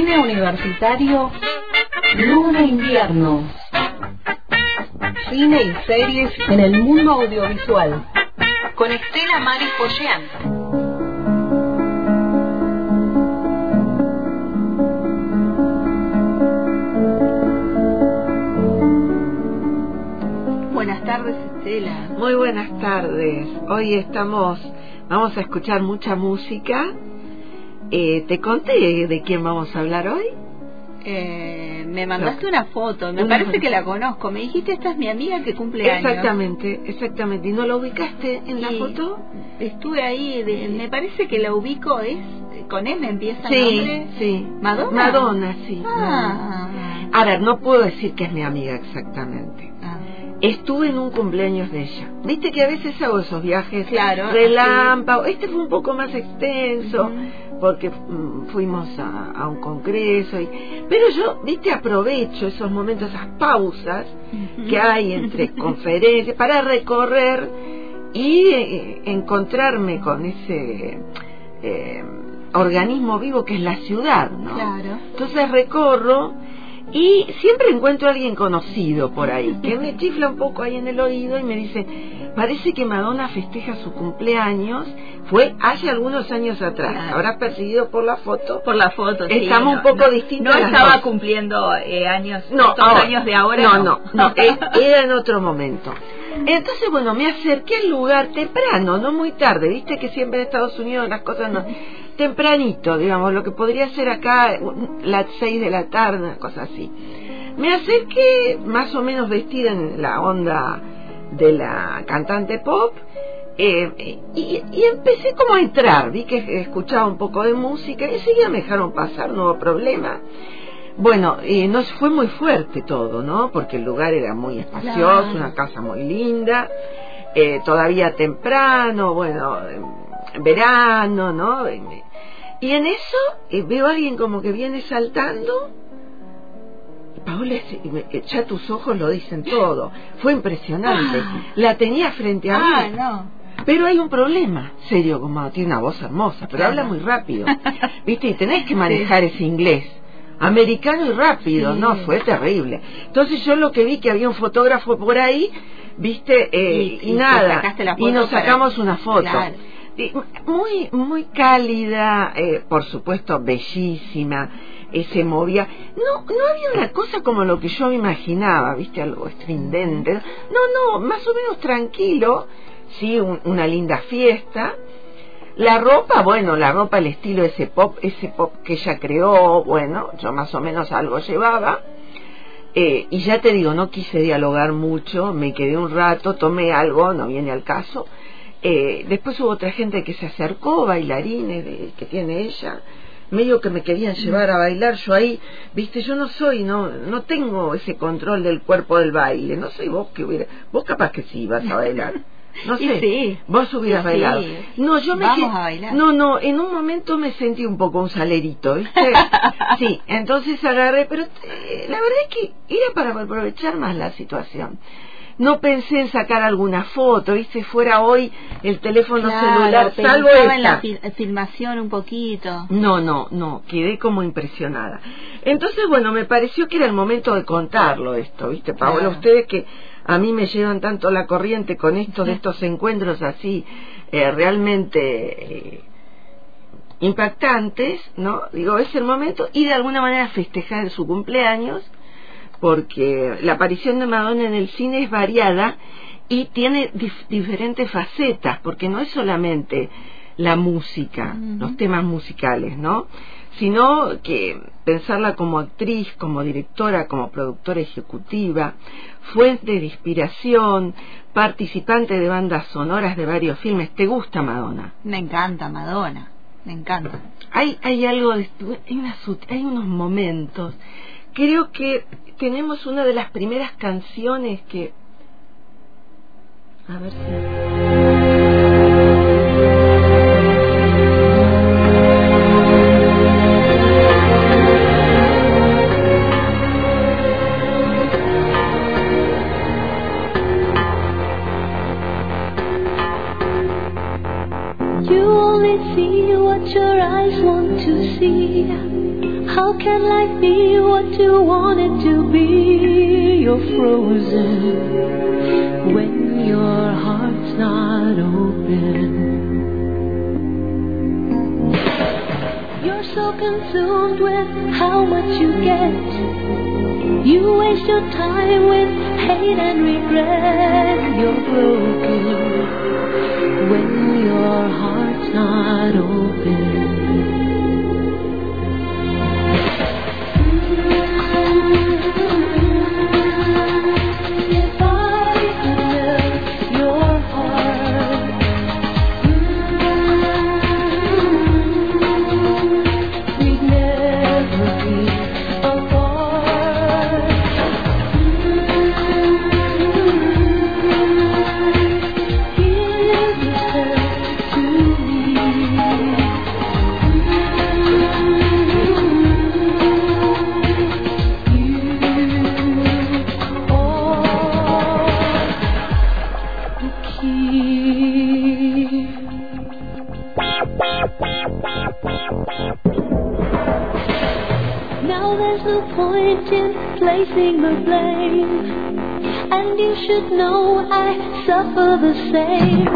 Cine Universitario Luna Invierno. Cine y series en el mundo audiovisual. Con Estela Mari Pollán. Buenas tardes, Estela. Muy buenas tardes. Hoy estamos, vamos a escuchar mucha música. Eh, ¿Te conté de quién vamos a hablar hoy? Eh, me mandaste No. una foto, me Una- parece que la conozco. Me dijiste, esta es mi amiga que cumple años. Exactamente, exactamente. ¿Y no lo ubicaste en la foto? Estuve ahí, de- me parece que la ubico, es con M empieza el Sí, nombre. sí. ¿Madonna? Madonna, sí. Ah. A ver, no puedo decir que es mi amiga exactamente. Ah. Estuve en un cumpleaños de ella. Viste que a veces hago esos viajes Claro, relámpago. Este fue un poco más extenso. Porque mm, fuimos a, a un congreso. Y, pero yo, viste, aprovecho esos momentos, esas pausas que hay entre conferencias para recorrer y eh, encontrarme con ese eh, organismo vivo que es la ciudad, ¿no? Claro. Entonces recorro y siempre encuentro a alguien conocido por ahí, que me chifla un poco ahí en el oído y me dice, parece que Madonna festeja su cumpleaños, fue hace algunos años atrás, Claro. habrás percibido por la foto. Por la foto, sí, Estamos no, un poco no, distintos No estaba dos. cumpliendo eh, años, No, estos ahora. años de ahora. No, no, no, eh, era en otro momento. Entonces, bueno, me acerqué al lugar temprano, no muy tarde, viste que siempre en Estados Unidos las cosas no... Tempranito, digamos, lo que podría ser acá las seis de la tarde, una cosa así. Me acerqué más o menos vestida en la onda de la cantante pop eh, y, y empecé como a entrar, vi que escuchaba un poco de música y enseguida me dejaron pasar, no hubo problema. Bueno, eh, no fue muy fuerte todo, ¿no? Porque el lugar era muy espacioso, Claro. una casa muy linda, eh, todavía temprano, bueno, en verano, ¿no? Y en eso eh, veo a alguien como que viene saltando. Paola, ya tus ojos lo dicen todo. Fue impresionante. Ah. La tenía frente a mí. Ah, no. Pero hay un problema, serio, como tiene una voz hermosa, pero Claro. habla muy rápido. ¿Viste? Y tenés que manejar ese inglés. Americano y rápido, Sí. no, fue terrible. Entonces yo lo que vi que había un fotógrafo por ahí, ¿viste? Eh, Y- y, y te nada. y nos para- sacamos una foto. Claro. Y muy, muy cálida, eh, por supuesto, bellísima, eh, movía. No, no había una cosa como lo que yo imaginaba, ¿viste? Algo estridente. No, no, más o menos tranquilo, sí, un- una linda fiesta. La ropa, bueno, la ropa, el estilo ese pop, ese pop que ella creó, bueno, yo más o menos algo llevaba. Eh, y ya te digo, no quise dialogar mucho, me quedé un rato, tomé algo, no viene al caso. Eh, después hubo otra gente que se acercó, bailarines de- que tiene ella, medio que me querían llevar a bailar, yo ahí, viste, yo no soy, no, no tengo ese control del cuerpo del baile, no soy vos que hubiera, vos capaz que sí vas a bailar. No Y sé, sí. vos hubieras bailado. sí. No, yo me Vamos que- a bailar. No, no, en un momento me sentí un poco un salerito, ¿viste? sí, entonces agarré, pero eh, la verdad es que era para aprovechar más la situación. No pensé en sacar alguna foto, ¿viste? Fuera hoy el teléfono Claro, celular, salvo pensaba en la esta. fil- filmación un poquito. No, no, no, quedé como impresionada. Entonces, bueno, me pareció que era el momento de contarlo esto, ¿viste, Paola? Claro. Ustedes que a mí me llevan tanto la corriente con esto de estos encuentros así eh, realmente eh, impactantes, ¿no? Digo, es el momento y de alguna manera festejar su cumpleaños porque la aparición de Madonna en el cine es variada y tiene dif- diferentes facetas, porque no es solamente la música, los temas musicales, ¿no? Sino que pensarla como actriz, como directora, como productora ejecutiva, fuente de inspiración, participante de bandas sonoras de varios filmes. ¿Te gusta Madonna? Me encanta Madonna, me encanta. hay hay algo de, hay, una hay unos momentos creo que tenemos una de las primeras canciones que a ver si frozen suffer the same.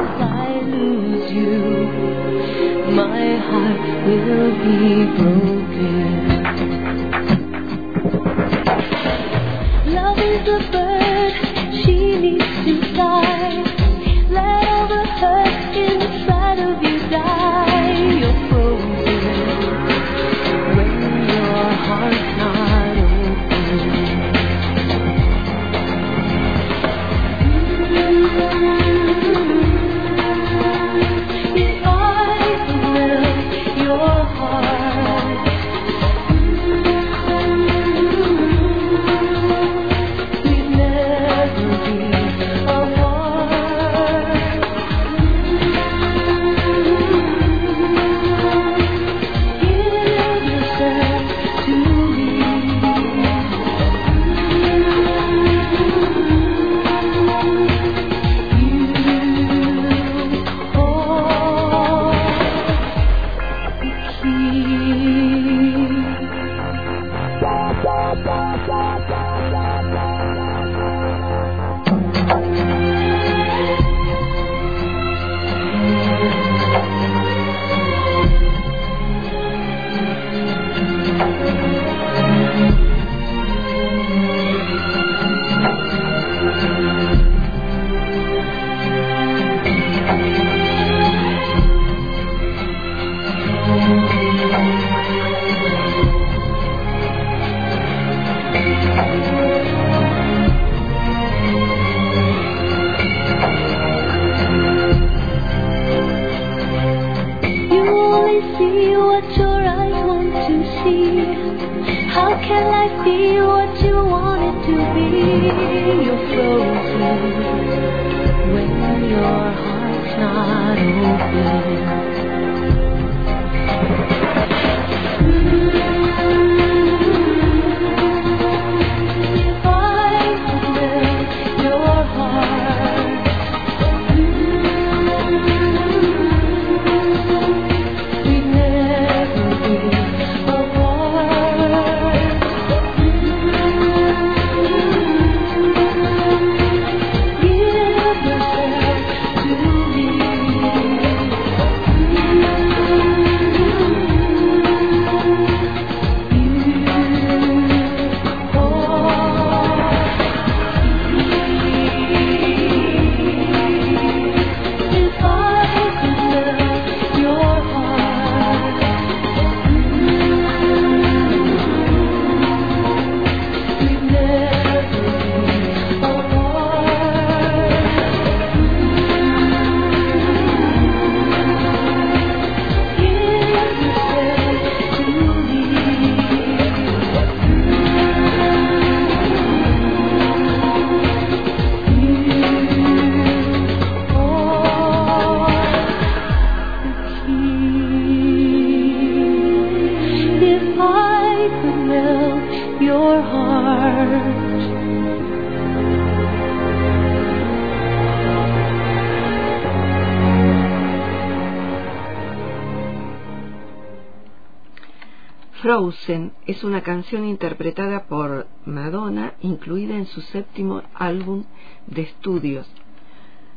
Frozen es una canción interpretada por Madonna, incluida en su séptimo álbum de estudios,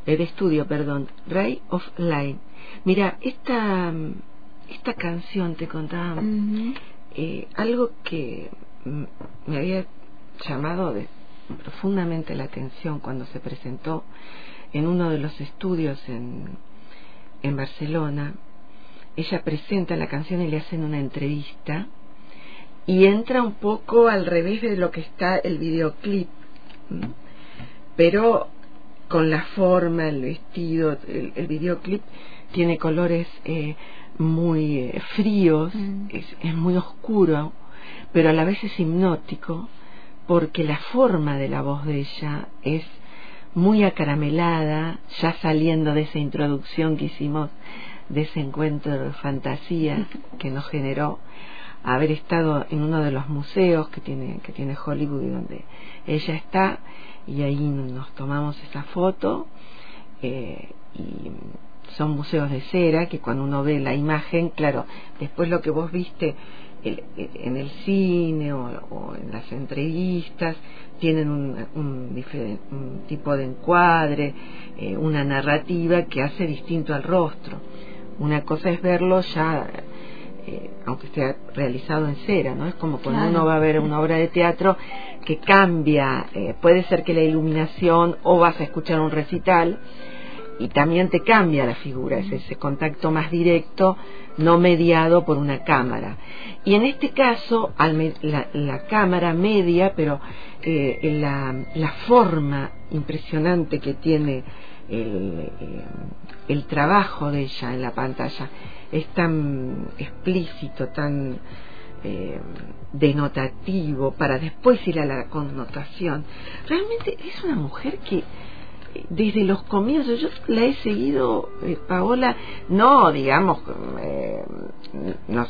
eh, de estudio, perdón, Ray of Light. Mira, esta esta canción te contaba eh, algo que me había llamado de, profundamente la atención cuando se presentó en uno de los estudios en, en Barcelona. Ella presenta la canción y le hacen una entrevista y entra un poco al revés de lo que está el videoclip, pero con la forma, el vestido, el, videoclip tiene colores eh, muy eh, fríos, mm. es, es muy oscuro, pero a la vez es hipnótico porque la forma de la voz de ella es muy acaramelada, ya saliendo de esa introducción que hicimos, de ese encuentro de fantasía que nos generó haber estado en uno de los museos que tiene, que tiene Hollywood y donde ella está, y ahí nos tomamos esa foto, eh, y son museos de cera que cuando uno ve la imagen, claro, después lo que vos viste en el cine o, en las entrevistas tienen un, un, tipo de encuadre, eh, una narrativa que hace distinto al rostro. Una cosa es verlo ya, eh, aunque sea realizado en cera, ¿no? Es como cuando uno va a ver una obra de teatro que cambia, eh, puede ser que la iluminación o vas a escuchar un recital y también te cambia la figura, es ese contacto más directo, no mediado por una cámara. Y en este caso, la, cámara media, pero eh, la, la, forma impresionante que tiene el, eh, el, trabajo de ella en la pantalla es tan explícito, tan eh, denotativo, para después ir a la connotación. Realmente es una mujer que desde los comienzos, yo la he seguido, eh, Paola, no, digamos, eh, no,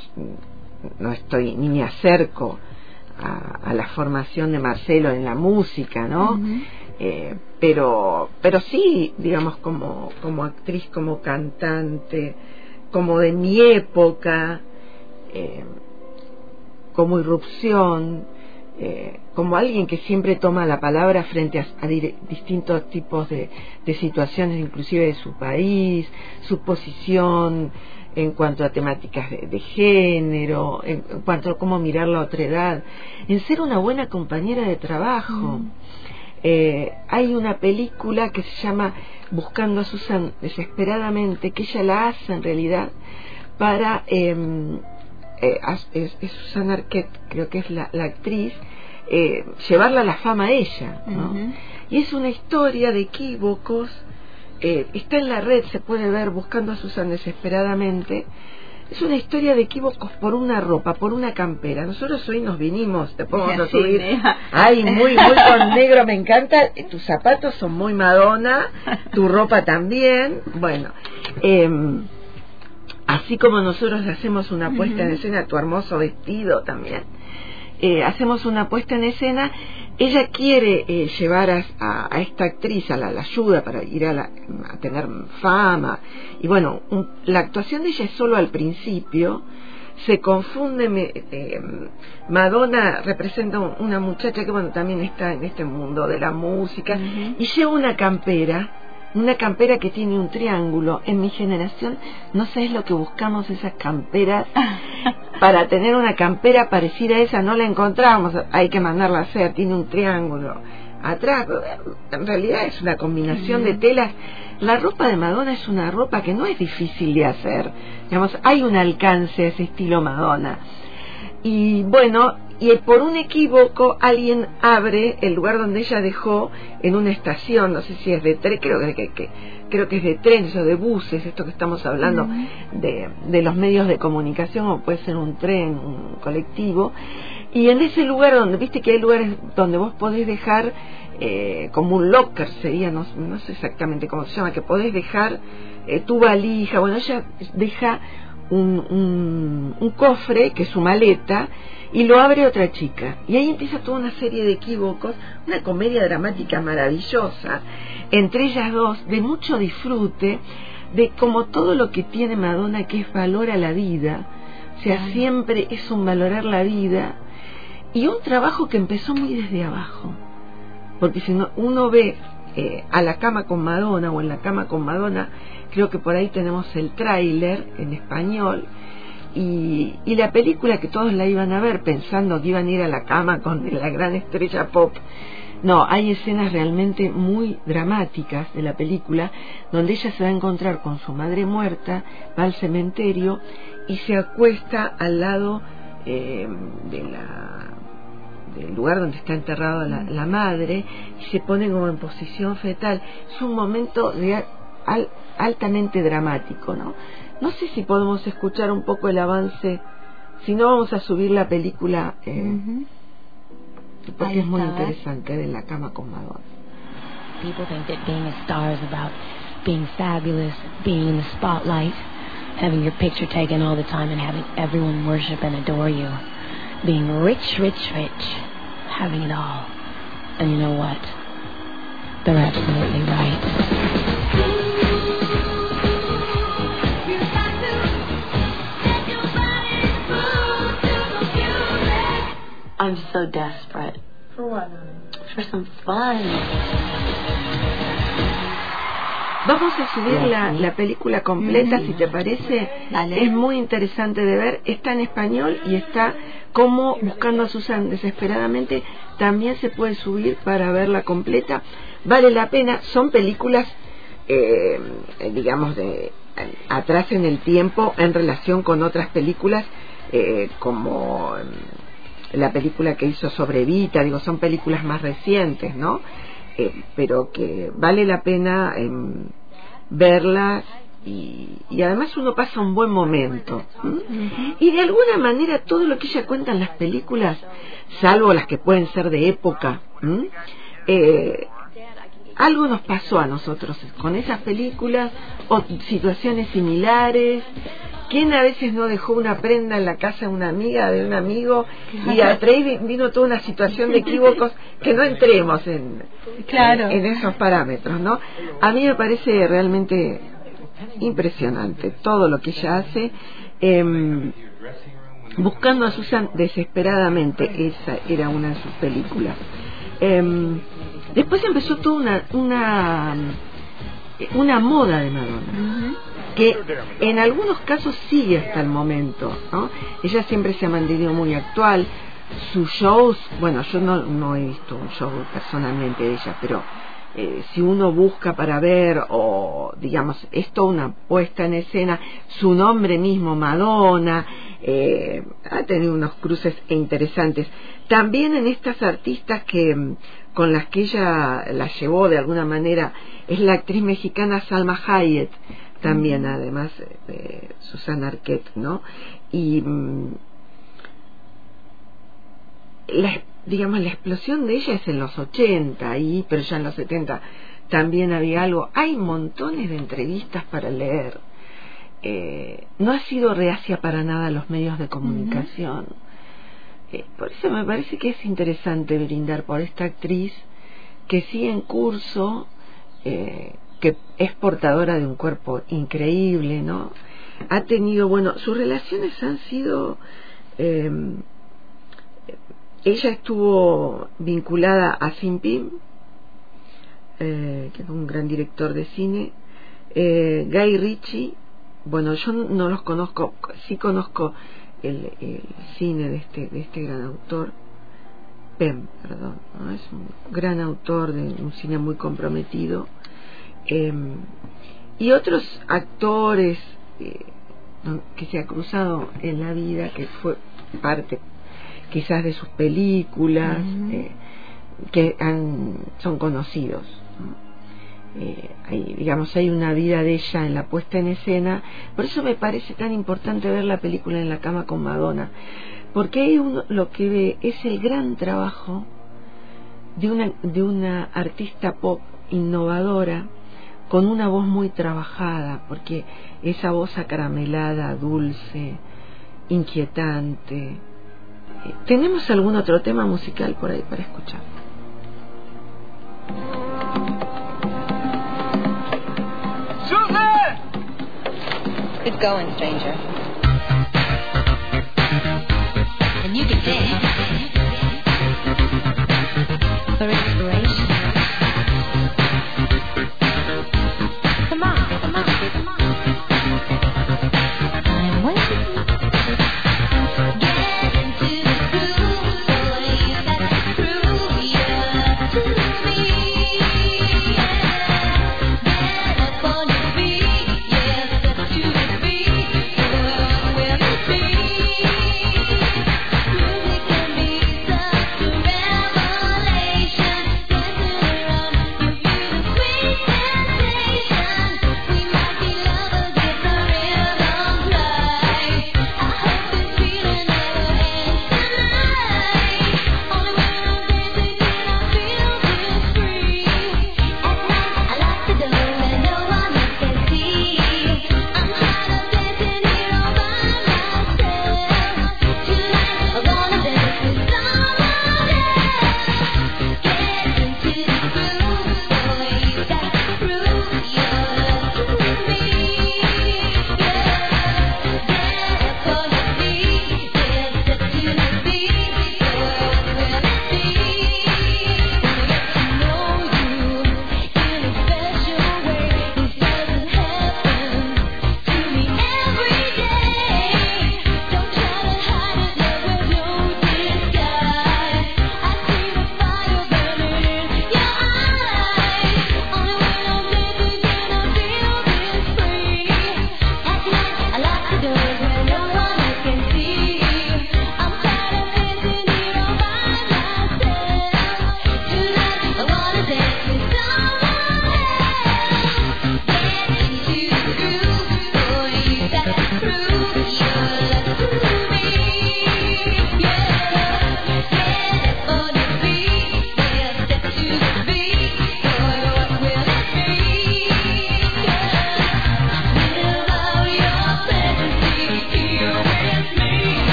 no, estoy ni me acerco a, la formación de Marcelo en la música, ¿no? eh, pero, pero sí, digamos, como, como actriz, como cantante, como de mi época, eh, como irrupción, eh, como alguien que siempre toma la palabra frente a, distintos tipos de, situaciones, inclusive de su país, su posición en cuanto a temáticas de, género, en, cuanto a cómo mirar la otra edad, en ser una buena compañera de trabajo. Mm. Eh, hay una película que se llama Buscando a Susan desesperadamente, que ella la hace en realidad para em, eh, es, Susana Arquette, creo que es la, actriz, eh, llevarla a la fama a ella. ¿no? Y es una historia de equívocos, eh, está en la red, se puede ver buscando a Susana desesperadamente. Es una historia de equívocos por una ropa, por una campera. Nosotros hoy nos vinimos, te podemos a subir. Ay, muy, muy con negro, me encanta. Tus zapatos son muy Madonna, tu ropa también. Bueno, eh, así como nosotros hacemos una puesta en escena, tu hermoso vestido también, eh, hacemos una puesta en escena, ella quiere eh, llevar a, esta actriz a la, ayuda para ir a, tener fama, y bueno, la actuación de ella es solo al principio, se confunde, eh, Madonna representa una muchacha que bueno, también está en este mundo de la música, y lleva una campera, una campera que tiene un triángulo. En mi generación no sé es lo que buscamos esas camperas. Para tener una campera parecida a esa no la encontramos, hay que mandarla a hacer, tiene un triángulo atrás. En realidad es una combinación de telas. La ropa de Madonna es una ropa que no es difícil de hacer. Digamos, hay un alcance a ese estilo Madonna. Y bueno, y por un equívoco alguien abre el lugar donde ella dejó en una estación, no sé si es de tren, creo que, que, creo que es de trenes o de buses, esto que estamos hablando de, de los medios de comunicación o puede ser un tren, un colectivo, y en ese lugar donde, viste que hay lugares donde vos podés dejar eh, como un locker sería, no, no, sé exactamente cómo se llama, que podés dejar eh, tu valija, bueno, ella deja un, un, un cofre que es su maleta y lo abre otra chica. Y ahí empieza toda una serie de equívocos, una comedia dramática maravillosa, entre ellas dos, de mucho disfrute, de como todo lo que tiene Madonna, que es valor a la vida, O sea, siempre es un valorar la vida y un trabajo que empezó muy desde abajo. Porque si no, uno ve eh, a la cama con Madonna o en la cama con Madonna, creo que por ahí tenemos el tráiler en español y, y la película que todos la iban a ver pensando que iban a ir a la cama con la gran estrella pop. No, hay escenas realmente muy dramáticas de la película donde ella se va a encontrar con su madre muerta, va al cementerio y se acuesta al lado eh, de la del lugar donde está enterrada la, la, madre y se pone como en posición fetal. Es un momento de, al, altamente dramático, ¿no? No sé si podemos escuchar un poco el avance, si no vamos a subir la película, eh, uh -huh. porque es muy interesante, de la cama con Madonna. People think that being a star is about being fabulous, being in the spotlight, having your picture taken all the time and having everyone worship and adore you. Being rich, rich, rich, having it all. And you know what? They're absolutely right. I'm so desperate. For what? For some fun. Vamos a subir la, la película completa, si te parece. Dale. Es muy interesante de ver. Está en español y está como Buscando a Susan desesperadamente. También se puede subir para verla completa. Vale la pena. Son películas, eh, digamos, de atrás en el tiempo en relación con otras películas eh, como la película que hizo sobre Vita, digo, son películas más recientes, ¿no? Eh, pero que vale la pena eh, verlas y, y, además uno pasa un buen momento. Y de alguna manera todo lo que ella cuenta en las películas, salvo las que pueden ser de época, eh, algo nos pasó a nosotros con esas películas o situaciones similares. ¿Quién a veces no dejó una prenda en la casa de una amiga, de un amigo, y a través vino toda una situación de equívocos que no entremos en, claro. en, en, esos parámetros, ¿no? A mí me parece realmente impresionante todo lo que ella hace. Eh, buscando a Susan desesperadamente, esa era una de sus películas. Eh, después empezó toda una, una, una moda de Madonna. Uh -huh que en algunos casos sigue hasta el momento, ¿no? Ella siempre se ha mantenido muy actual, sus shows, bueno, yo no, no he visto un show personalmente de ella, pero eh, si uno busca para ver, o digamos, es toda una puesta en escena, su nombre mismo, Madonna, eh, ha tenido unos cruces interesantes. También en estas artistas que con las que ella la llevó de alguna manera, es la actriz mexicana Salma Hayek, también además de Susana Arquette, ¿no? Y mmm, la, digamos la explosión de ella es en los 80 y pero ya en los 70 también había algo. Hay montones de entrevistas para leer. Eh, no ha sido reacia para nada a los medios de comunicación. Uh -huh. eh, por eso me parece que es interesante brindar por esta actriz que sigue en curso. Eh, que es portadora de un cuerpo increíble, ¿no? Ha tenido, bueno, sus relaciones han sido... Eh, ella estuvo vinculada a Sin Pim, eh, que es un gran director de cine, eh, Guy Ritchie, bueno, yo no los conozco, sí conozco el, cine de este, de este gran autor, Pem, perdón, es un gran autor de un cine muy comprometido, eh, y otros actores eh, que se ha cruzado en la vida que fue parte quizás de sus películas uh -huh. eh, que han, son conocidos eh, hay, digamos hay una vida de ella en la puesta en escena por eso me parece tan importante ver la película en la cama con Madonna porque hay uno, lo que ve es el gran trabajo de una, de una artista pop innovadora con una voz muy trabajada, porque esa voz acaramelada, dulce, inquietante. Eh, ¿Tenemos algún otro tema musical por ahí para escuchar? Susan! Good going, stranger. could dance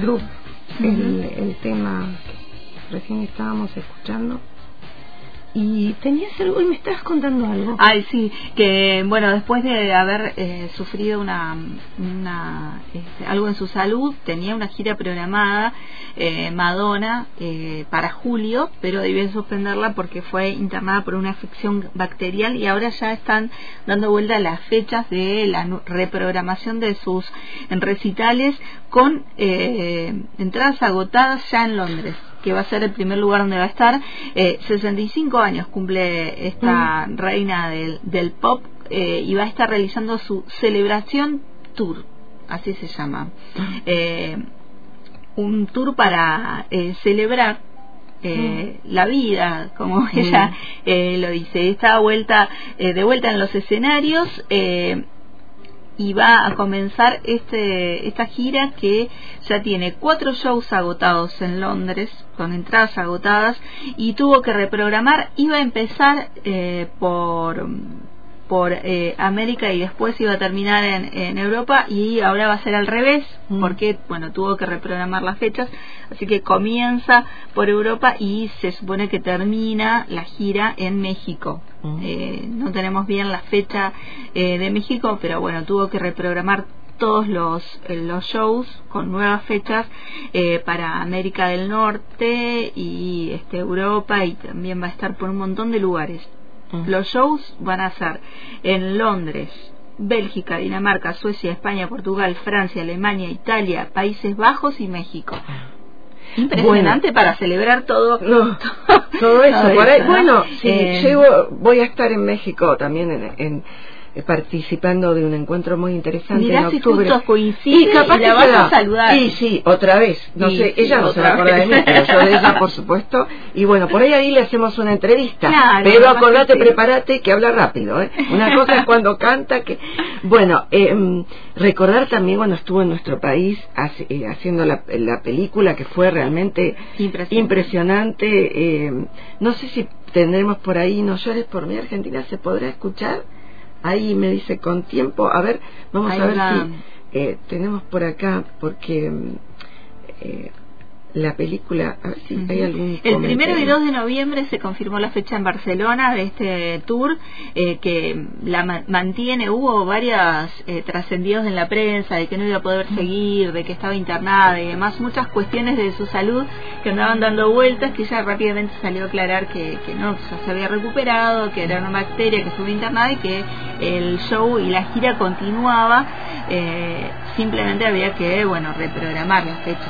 Group, el, el tema que recién estábamos escuchando. Y tenías algo, y me estabas contando algo. Ay, sí, que bueno, después de haber eh, sufrido una, una este, algo en su salud, tenía una gira programada, eh, Madonna, eh, para julio, pero debió suspenderla porque fue internada por una afección bacterial y ahora ya están dando vuelta las fechas de la reprogramación de sus recitales con eh, entradas agotadas ya en Londres que va a ser el primer lugar donde va a estar. Eh, 65 años cumple esta reina del, del pop eh, y va a estar realizando su celebración tour, así se llama. Eh, un tour para eh, celebrar eh, la vida, como ella eh, lo dice. Está vuelta, eh, de vuelta en los escenarios. Y va a comenzar este esta gira que ya tiene cuatro shows agotados en Londres con entradas agotadas y tuvo que reprogramar. Iba a empezar eh, por por eh, América y después iba a terminar en, en Europa y ahora va a ser al revés Mm. porque bueno tuvo que reprogramar las fechas así que comienza por Europa y se supone que termina la gira en México Mm. Eh, no tenemos bien la fecha eh, de México pero bueno tuvo que reprogramar todos los, eh, los shows con nuevas fechas eh, para América del Norte y este Europa y también va a estar por un montón de lugares Mm. los shows van a ser en Londres, Bélgica, Dinamarca, Suecia, España, Portugal, Francia, Alemania, Italia, Países Bajos y México. Impresionante para celebrar todo. No, todo eso. ahí- ¿no? bueno, sí, Eh, llego, voy a estar en México también en, en, participando de un encuentro muy interesante Mirá en si octubre. coincide y capaz la que vas a saludar. Y sí, otra vez. No Y sé, sí, ella no se va a acordar de mí, pero yo de ella, por supuesto. Y bueno, por ahí ahí le hacemos una entrevista. Claro, pero acordate, sí. prepárate, que habla rápido. ¿eh? Una cosa es cuando canta, que... Bueno, eh, recordar también cuando estuvo en nuestro país hace- eh, haciendo la, la película, que fue realmente Impresionante. impresionante. eh, no sé si tendremos por ahí No llores por mí, Argentina, ¿se podrá escuchar? Ahí me dice con tiempo. A ver, vamos Ahí a ver va. si eh, tenemos por acá, porque eh, la película, a ver si hay algún. El primero y 2 de noviembre se confirmó la fecha en Barcelona de este tour eh, que la ma- mantiene. Hubo varias eh, trascendidos en la prensa de que no iba a poder seguir, de que estaba internada y demás, muchas cuestiones de su salud que andaban dando vueltas, que ella rápidamente salió a aclarar que, que no, ya se había recuperado, que era una bacteria que estuvo internada y que el show y la gira continuaba. eh, simplemente había que, bueno, reprogramar las fechas.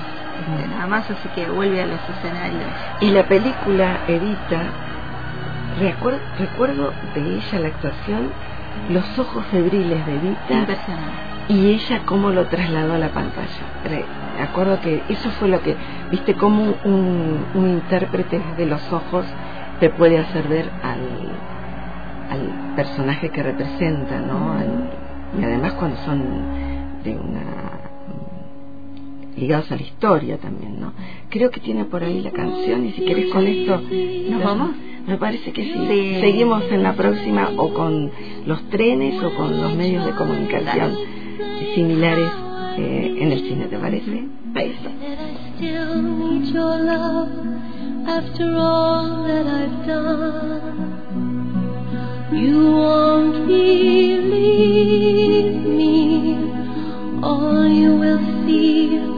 Nada más, así que vuelve a los escenarios. Y la película Evita, recuerdo, recuerdo de ella la actuación, los ojos febriles de Evita Impresionante. y ella cómo lo trasladó a la pantalla. Re- Me acuerdo que eso fue lo que, viste, cómo un, un intérprete de los ojos te puede hacer ver al, al personaje que representa, ¿no? Al- y además cuando son de una ligados a la historia también, ¿no? Creo que tiene por ahí la canción y si querés con esto ¿Nos vamos? Me parece que sí. Sí. Seguimos en la próxima o con los trenes o con los medios de comunicación similares eh, en el cine, ¿te parece? Beso. still need your love after all that I've done. You won't believe me. All you will see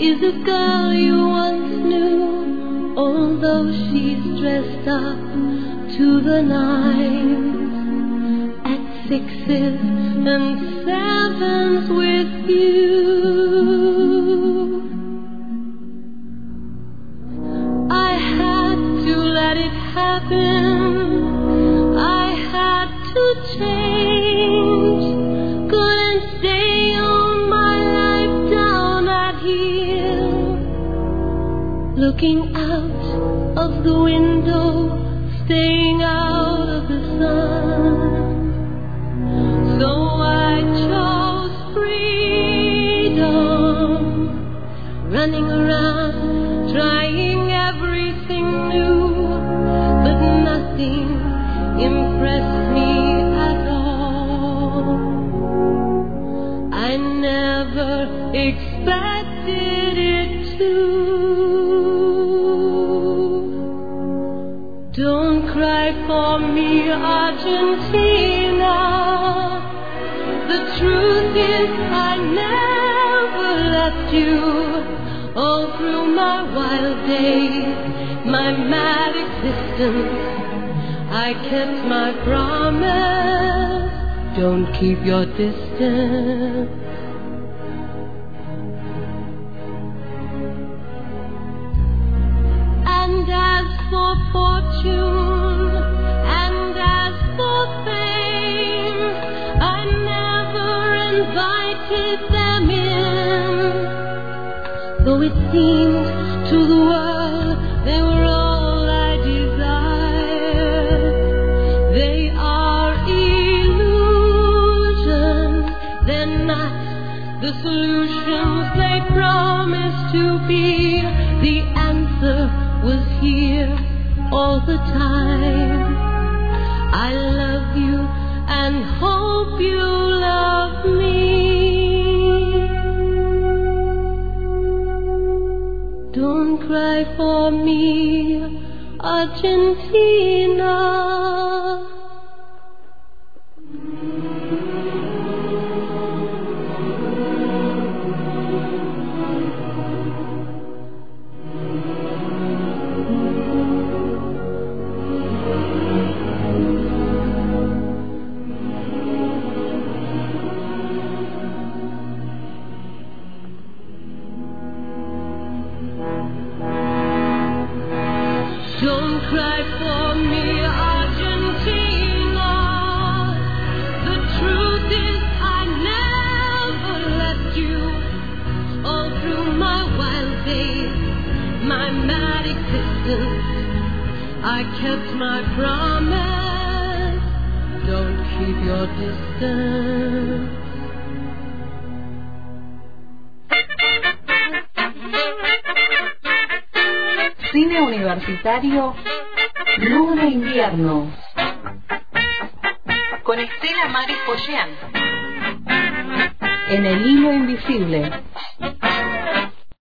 is a girl you once knew, although she's dressed up to the nines at sixes and sevens with you. I had to let it happen. Looking out of the window, staying your. And as for fortune, and as for fame, I never invited them in. Though it seemed to the world